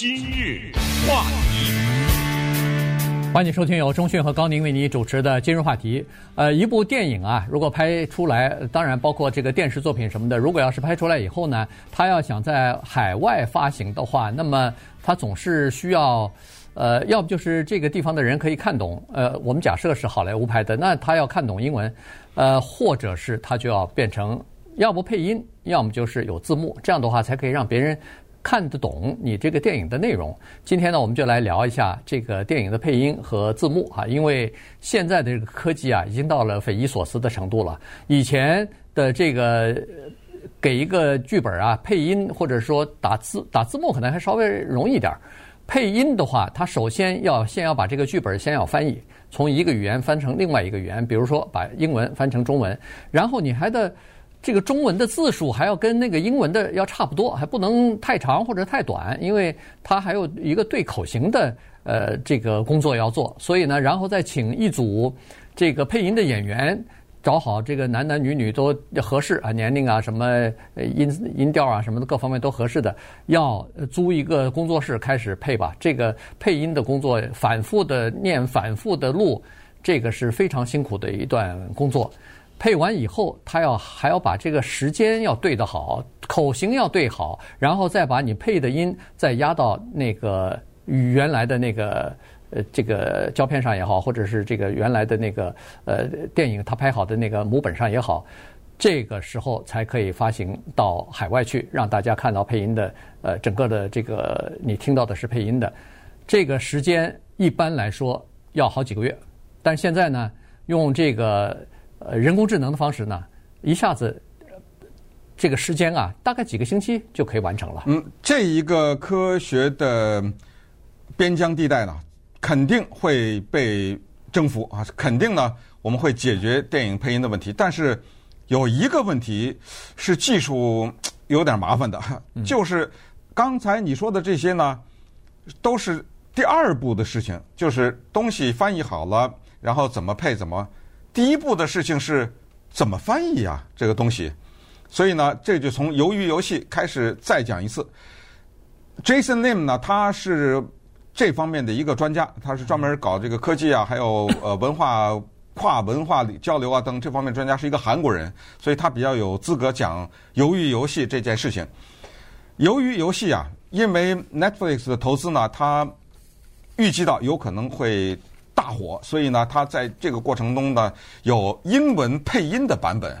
今日话题，欢迎收听由中讯和高宁为你主持的今日话题。呃，一部电影啊，如果拍出来，当然包括这个电视作品什么的，如果要是拍出来以后呢，他要想在海外发行的话，那么他总是需要，呃，要不就是这个地方的人可以看懂，呃，我们假设是好莱坞拍的，那他要看懂英文，呃，或者是他就要变成，要不配音，要么就是有字幕，这样的话才可以让别人。看得懂你这个电影的内容。今天呢，我们就来聊一下这个电影的配音和字幕啊，因为现在的这个科技啊，已经到了匪夷所思的程度了。以前的这个给一个剧本啊配音，或者说打字打字幕，可能还稍微容易点儿。配音的话，它首先要先要把这个剧本先要翻译，从一个语言翻成另外一个语言，比如说把英文翻成中文，然后你还得。这个中文的字数还要跟那个英文的要差不多，还不能太长或者太短，因为它还有一个对口型的呃这个工作要做。所以呢，然后再请一组这个配音的演员，找好这个男男女女都合适啊，年龄啊什么音音调啊什么的各方面都合适的，要租一个工作室开始配吧。这个配音的工作反复的念，反复的录，这个是非常辛苦的一段工作。配完以后，他要还要把这个时间要对得好，口型要对好，然后再把你配的音再压到那个原来的那个呃这个胶片上也好，或者是这个原来的那个呃电影他拍好的那个母本上也好，这个时候才可以发行到海外去，让大家看到配音的呃整个的这个你听到的是配音的，这个时间一般来说要好几个月，但现在呢用这个。呃，人工智能的方式呢，一下子这个时间啊，大概几个星期就可以完成了。嗯，这一个科学的边疆地带呢，肯定会被征服啊，肯定呢，我们会解决电影配音的问题。但是有一个问题是技术有点麻烦的，就是刚才你说的这些呢，都是第二步的事情，就是东西翻译好了，然后怎么配怎么。第一步的事情是怎么翻译啊？这个东西，所以呢，这就从鱿鱼游戏开始再讲一次。Jason Lim 呢，他是这方面的一个专家，他是专门搞这个科技啊，还有呃文化跨文化交流啊等这方面专家，是一个韩国人，所以他比较有资格讲鱿鱼游戏这件事情。鱿鱼游戏啊，因为 Netflix 的投资呢，他预计到有可能会。大火，所以呢，他在这个过程中呢，有英文配音的版本，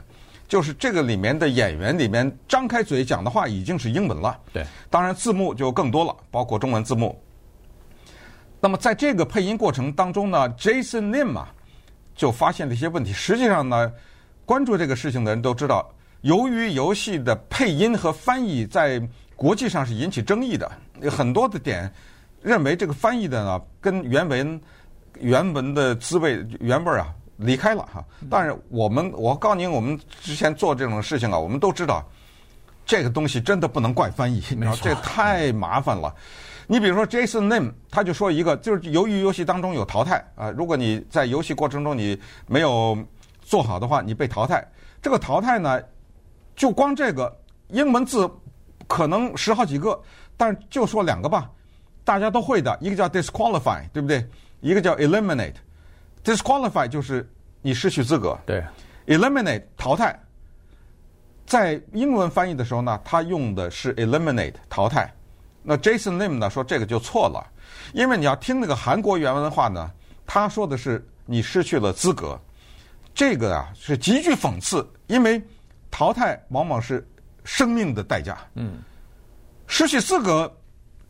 就是这个里面的演员里面张开嘴讲的话已经是英文了。对，当然字幕就更多了，包括中文字幕。那么在这个配音过程当中呢，Jason Lim 啊，就发现了一些问题。实际上呢，关注这个事情的人都知道，由于游戏的配音和翻译在国际上是引起争议的，有很多的点认为这个翻译的呢跟原文。原文的滋味、原味儿啊，离开了哈。但是我们，我告诉您，我们之前做这种事情啊，我们都知道，这个东西真的不能怪翻译，你知道，这太麻烦了。你比如说 Jason Lim，他就说一个，就是由于游戏当中有淘汰啊，如果你在游戏过程中你没有做好的话，你被淘汰。这个淘汰呢，就光这个英文字可能十好几个，但是就说两个吧，大家都会的，一个叫 disqualify，对不对？一个叫 eliminate，disqualify 就是你失去资格。对，eliminate 淘汰，在英文翻译的时候呢，他用的是 eliminate 淘汰。那 Jason Lim 呢说这个就错了，因为你要听那个韩国原文的话呢，他说的是你失去了资格，这个啊是极具讽刺，因为淘汰往往是生命的代价。嗯，失去资格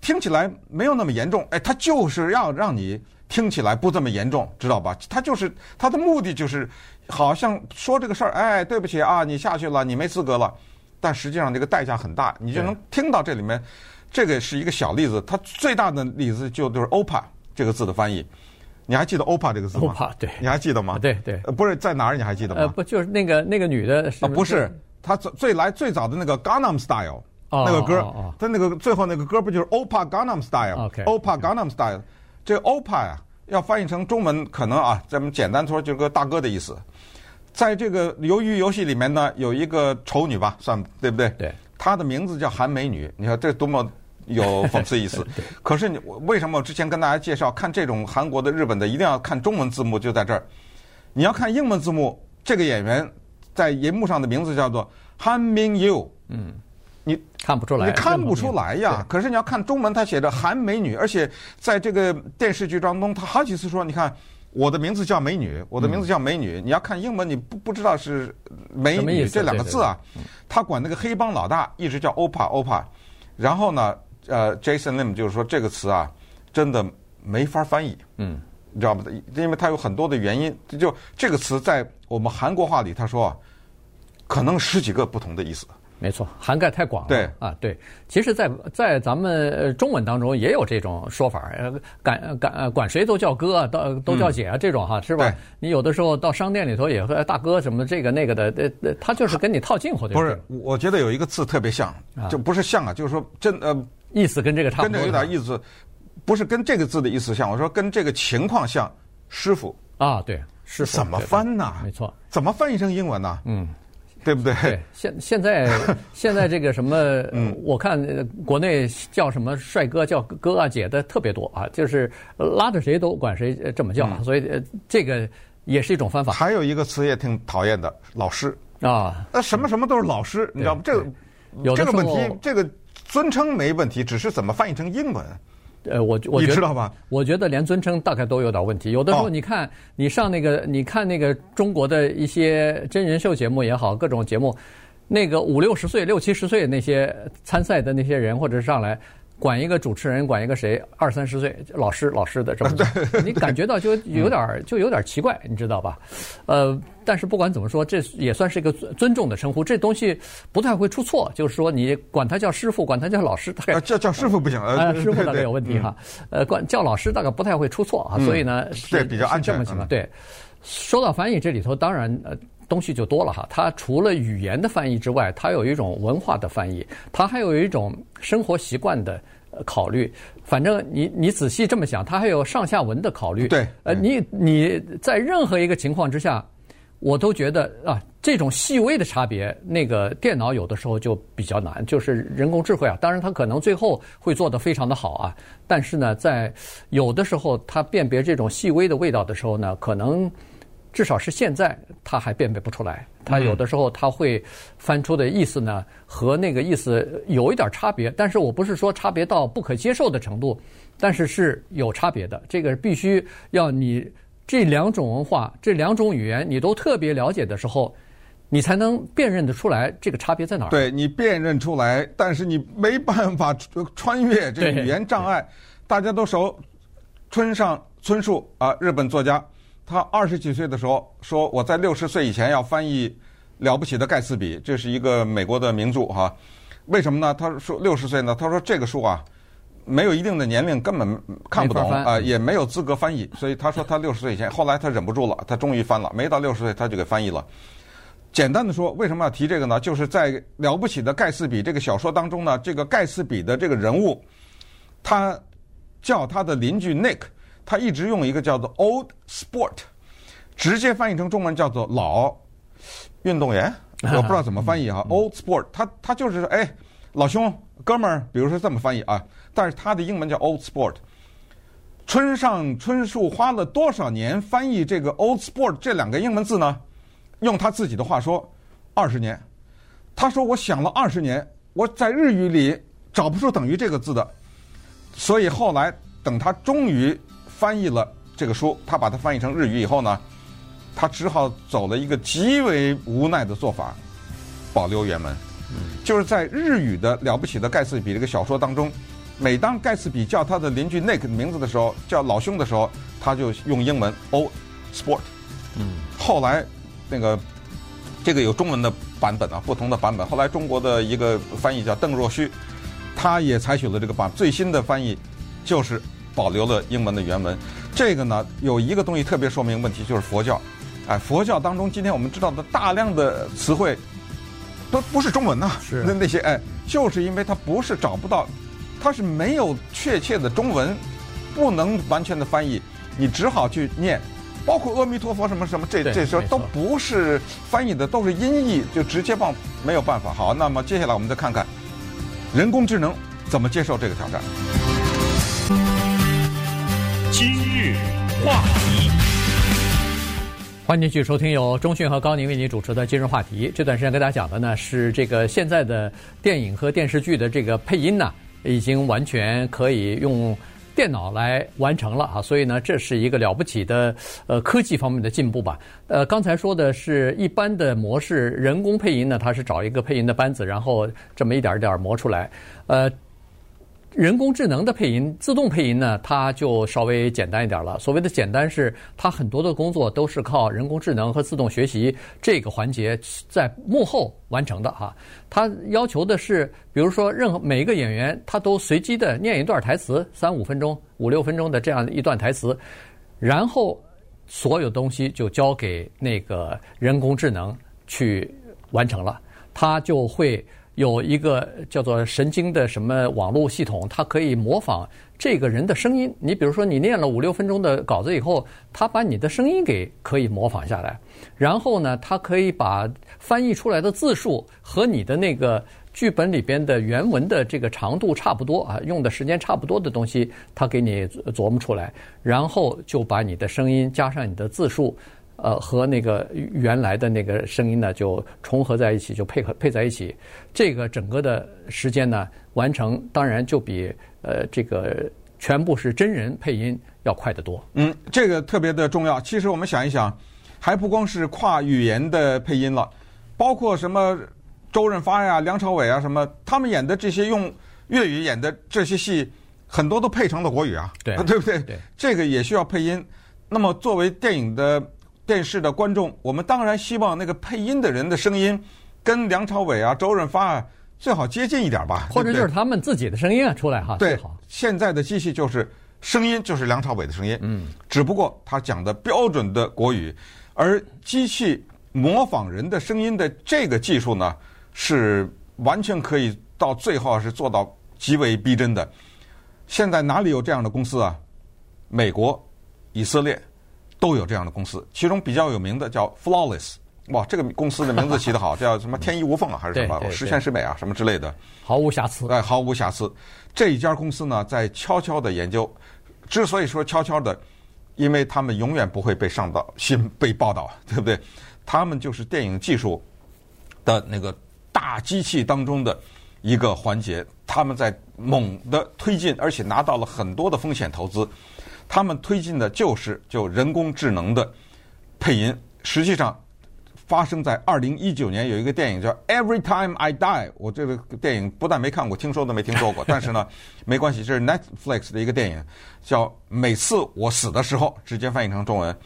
听起来没有那么严重，哎，他就是要让你。听起来不这么严重，知道吧？他就是他的目的就是，好像说这个事儿，哎，对不起啊，你下去了，你没资格了。但实际上这个代价很大，你就能听到这里面，这个是一个小例子。它最大的例子就就是 OPA 这个字的翻译。你还记得 OPA 这个字吗？OPA 对，你还记得吗？对对，不是在哪儿？你还记得吗？呃，不就是那个那个女的？啊，不是，他最最来最早的那个 Gangnam Style 那个歌，他那个最后那个歌不就是 OPA Gangnam Style？OPA Gangnam Style。这个 OPA 呀，要翻译成中文，可能啊，咱们简单说就是个大哥的意思。在这个鱿鱼游戏里面呢，有一个丑女吧，算对不对？对。她的名字叫韩美女，你看这多么有讽刺意思。可是你为什么我之前跟大家介绍看这种韩国的、日本的，一定要看中文字幕？就在这儿，你要看英文字幕，这个演员在银幕上的名字叫做 Han Min-yoon。嗯。你看不出来，你看不出来呀。可是你要看中文，他写着韩美女，而且在这个电视剧当中，他好几次说：“你看，我的名字叫美女，我的名字叫美女。”你要看英文，你不不知道是美女这两个字啊。他管那个黑帮老大一直叫欧帕欧帕。然后呢，呃，Jason Lim 就是说这个词啊，真的没法翻译。嗯，你知道吗？因为它有很多的原因。就这个词在我们韩国话里，他说可能十几个不同的意思。没错，涵盖太广了。对啊，对，其实在，在在咱们中文当中也有这种说法，呃，管管管谁都叫哥，都都叫姐啊，这种哈，是吧？你有的时候到商店里头也和大哥什么这个那个的，呃，他就是跟你套近乎的。不是，我觉得有一个字特别像，就不是像啊，就是说真呃，意思跟这个差不多，跟这个有点意思，不是跟这个字的意思像，我说跟这个情况像，师傅啊，对，师傅怎么翻呢？没错，怎么翻译成英文呢？嗯。对不对？对，现现在 现在这个什么，嗯，我看国内叫什么帅哥叫哥啊姐的特别多啊，就是拉着谁都管谁这么叫，嗯、所以这个也是一种方法。还有一个词也挺讨厌的，老师啊，那什么什么都是老师，你知道吗？这个有这个问题，这个尊称没问题，只是怎么翻译成英文。呃，我我觉得，你知道吧？我觉得连尊称大概都有点问题。有的时候，你看你上那个，你看那个中国的一些真人秀节目也好，各种节目，那个五六十岁、六七十岁那些参赛的那些人，或者上来。管一个主持人，管一个谁，二三十岁老师老师的这么，你感觉到就有点就有点奇怪，你知道吧？呃，但是不管怎么说，这也算是一个尊重的称呼，这东西不太会出错。就是说，你管他叫师傅，管他叫老师，大概叫叫师傅不行，呃，师傅大概有问题哈。呃，管叫老师大概不太会出错啊，所以呢，对比较安全的情况。对，说到翻译这里头，当然呃。东西就多了哈，它除了语言的翻译之外，它有一种文化的翻译，它还有一种生活习惯的考虑。反正你你仔细这么想，它还有上下文的考虑。对，呃，你你在任何一个情况之下，我都觉得啊，这种细微的差别，那个电脑有的时候就比较难，就是人工智慧啊。当然，它可能最后会做得非常的好啊，但是呢，在有的时候它辨别这种细微的味道的时候呢，可能。至少是现在，他还辨别不出来。他有的时候他会翻出的意思呢，和那个意思有一点差别。但是我不是说差别到不可接受的程度，但是是有差别的。这个必须要你这两种文化、这两种语言你都特别了解的时候，你才能辨认得出来这个差别在哪儿。对，你辨认出来，但是你没办法穿越这个语言障碍。大家都熟，村上春树啊，日本作家。他二十几岁的时候说：“我在六十岁以前要翻译《了不起的盖茨比》，这是一个美国的名著哈。为什么呢？他说六十岁呢？他说这个书啊，没有一定的年龄根本看不懂啊，也没有资格翻译。所以他说他六十岁以前，后来他忍不住了，他终于翻了。没到六十岁他就给翻译了。简单的说，为什么要提这个呢？就是在《了不起的盖茨比》这个小说当中呢，这个盖茨比的这个人物，他叫他的邻居 Nick。”他一直用一个叫做 “old sport”，直接翻译成中文叫做“老运动员”，我不知道怎么翻译哈。“old sport”，他他就是说，哎，老兄，哥们儿，比如说这么翻译啊。但是他的英文叫 “old sport”。村上春树花了多少年翻译这个 “old sport” 这两个英文字呢？用他自己的话说，二十年。他说：“我想了二十年，我在日语里找不出等于这个字的，所以后来等他终于。”翻译了这个书，他把它翻译成日语以后呢，他只好走了一个极为无奈的做法，保留原文。就是在日语的了不起的盖茨比这个小说当中，每当盖茨比叫他的邻居 Nick 的名字的时候，叫老兄的时候，他就用英文 Old Sport。嗯，后来那个这个有中文的版本啊，不同的版本。后来中国的一个翻译叫邓若虚，他也采取了这个版最新的翻译，就是。保留了英文的原文，这个呢有一个东西特别说明问题，就是佛教，哎，佛教当中今天我们知道的大量的词汇都不是中文呐，是那那些哎，就是因为它不是找不到，它是没有确切的中文，不能完全的翻译，你只好去念，包括阿弥陀佛什么什么，这这些都不是翻译的，都是音译，就直接放没有办法。好，那么接下来我们再看看人工智能。怎么接受这个挑战？话题，欢迎继续收听由中讯和高宁为您主持的今日话题。这段时间跟大家讲的呢是这个现在的电影和电视剧的这个配音呢，已经完全可以用。电脑来完成了啊，所以呢，这是一个了不起的呃科技方面的进步吧。呃，刚才说的是一般的模式，人工配音呢，它是找一个配音的班子，然后这么一点儿一点儿磨出来，呃。人工智能的配音、自动配音呢，它就稍微简单一点了。所谓的简单，是它很多的工作都是靠人工智能和自动学习这个环节在幕后完成的哈。它要求的是，比如说任何每一个演员，他都随机的念一段台词，三五分钟、五六分钟的这样一段台词，然后所有东西就交给那个人工智能去完成了，它就会。有一个叫做神经的什么网络系统，它可以模仿这个人的声音。你比如说，你念了五六分钟的稿子以后，它把你的声音给可以模仿下来。然后呢，它可以把翻译出来的字数和你的那个剧本里边的原文的这个长度差不多啊，用的时间差不多的东西，它给你琢磨出来，然后就把你的声音加上你的字数。呃，和那个原来的那个声音呢，就重合在一起，就配合配在一起。这个整个的时间呢，完成当然就比呃这个全部是真人配音要快得多。嗯，这个特别的重要。其实我们想一想，还不光是跨语言的配音了，包括什么周润发呀、梁朝伟啊什么，他们演的这些用粤语演的这些戏，很多都配成了国语啊，对，对不对？对，这个也需要配音。那么作为电影的。电视的观众，我们当然希望那个配音的人的声音跟梁朝伟啊、周润发啊最好接近一点吧，或者就是他们自己的声音啊出来哈。对，最好。现在的机器就是声音就是梁朝伟的声音，嗯，只不过他讲的标准的国语，而机器模仿人的声音的这个技术呢，是完全可以到最后是做到极为逼真的。现在哪里有这样的公司啊？美国、以色列。都有这样的公司，其中比较有名的叫 Flawless，哇，这个公司的名字 起得好，叫什么天衣无缝啊，还是什么十全十美啊，什么之类的，毫无瑕疵，哎，毫无瑕疵。这一家公司呢，在悄悄的研究，之所以说悄悄的，因为他们永远不会被上到新被报道，对不对？他们就是电影技术的那个大机器当中的一个环节，他们在猛的推进，而且拿到了很多的风险投资。他们推进的就是就人工智能的配音。实际上，发生在二零一九年有一个电影叫《Every Time I Die》。我这个电影不但没看过，听说都没听说过。但是呢，没关系，这是 Netflix 的一个电影，叫《每次我死的时候》，直接翻译成中文。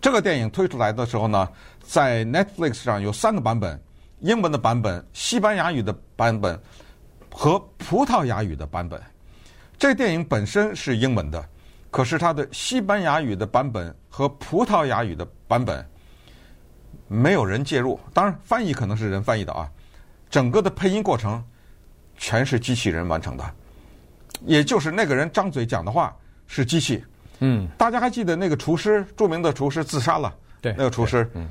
这个电影推出来的时候呢，在 Netflix 上有三个版本：英文的版本、西班牙语的版本和葡萄牙语的版本。这个电影本身是英文的。可是它的西班牙语的版本和葡萄牙语的版本没有人介入，当然翻译可能是人翻译的啊。整个的配音过程全是机器人完成的，也就是那个人张嘴讲的话是机器。嗯，大家还记得那个厨师，著名的厨师自杀了？对，那个厨师，嗯，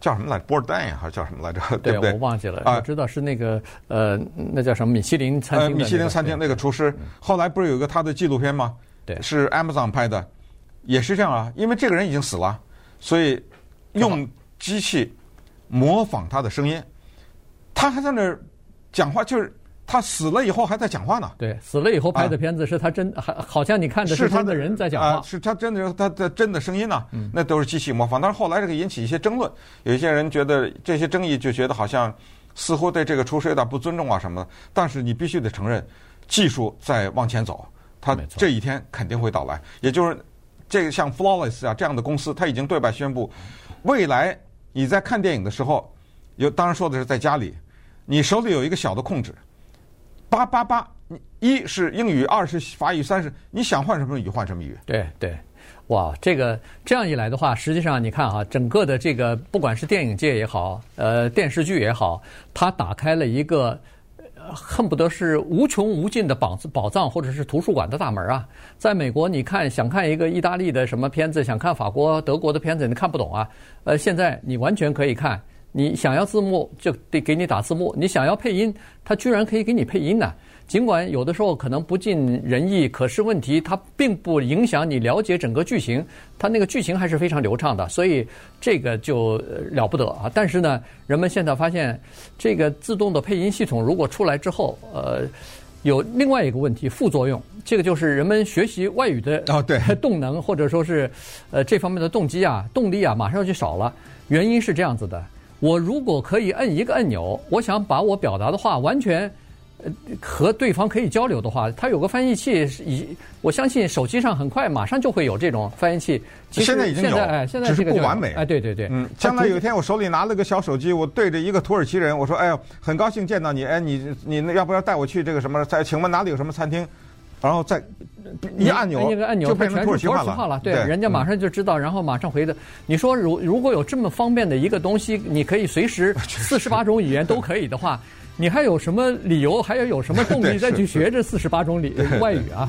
叫什么来着？Bourdain 呀，还是叫什么来着？对不对？我忘记了。啊，我知道是那个呃，那叫什么米其林餐厅？米其林餐厅那个厨师，后来不是有个他的纪录片吗？对，是 Amazon 拍的，也是这样啊。因为这个人已经死了，所以用机器模仿他的声音，他还在那儿讲话，就是他死了以后还在讲话呢。对，死了以后拍的片子是他真，还好像你看的是他的人在讲话，是他真的他的真的声音呢。那都是机器模仿。但是后来这个引起一些争论，有一些人觉得这些争议就觉得好像似乎对这个厨师有点不尊重啊什么的。但是你必须得承认，技术在往前走。他这一天肯定会到来，也就是这个像 Flawless 啊这样的公司，他已经对外宣布，未来你在看电影的时候，有当然说的是在家里，你手里有一个小的控制，八八八，一是英语，二是法语，三是你想换什么语换什么语。对对，哇，这个这样一来的话，实际上你看哈，整个的这个不管是电影界也好，呃，电视剧也好，它打开了一个。恨不得是无穷无尽的宝宝藏，或者是图书馆的大门啊！在美国，你看想看一个意大利的什么片子，想看法国、德国的片子，你看不懂啊。呃，现在你完全可以看，你想要字幕就得给你打字幕，你想要配音，它居然可以给你配音呢、尽管有的时候可能不尽人意，可是问题它并不影响你了解整个剧情，它那个剧情还是非常流畅的，所以这个就了不得啊。但是呢，人们现在发现，这个自动的配音系统如果出来之后，呃，有另外一个问题副作用，这个就是人们学习外语的 哦，对，动能或者说是呃这方面的动机啊、动力啊，马上就少了。原因是这样子的。我如果可以摁一个按钮，我想把我表达的话完全，呃，和对方可以交流的话，它有个翻译器，以我相信手机上很快马上就会有这种翻译器。其实现在已经有，哎，现在只是不完美。哎，对对对，嗯，将来有一天我手里拿了个小手机，我对着一个土耳其人，我说：“哎呦，很高兴见到你，哎，你你要不要带我去这个什么？在请问哪里有什么餐厅？”然后再一按钮，一个按钮就变成土耳其话了。了对，人家马上就知道，然后马上回的。你说，如如果有这么方便的一个东西，你可以随时 四十八种语言都可以的话，你还有什么理由，还要有什么动力 再去学这四十八种里 外语啊？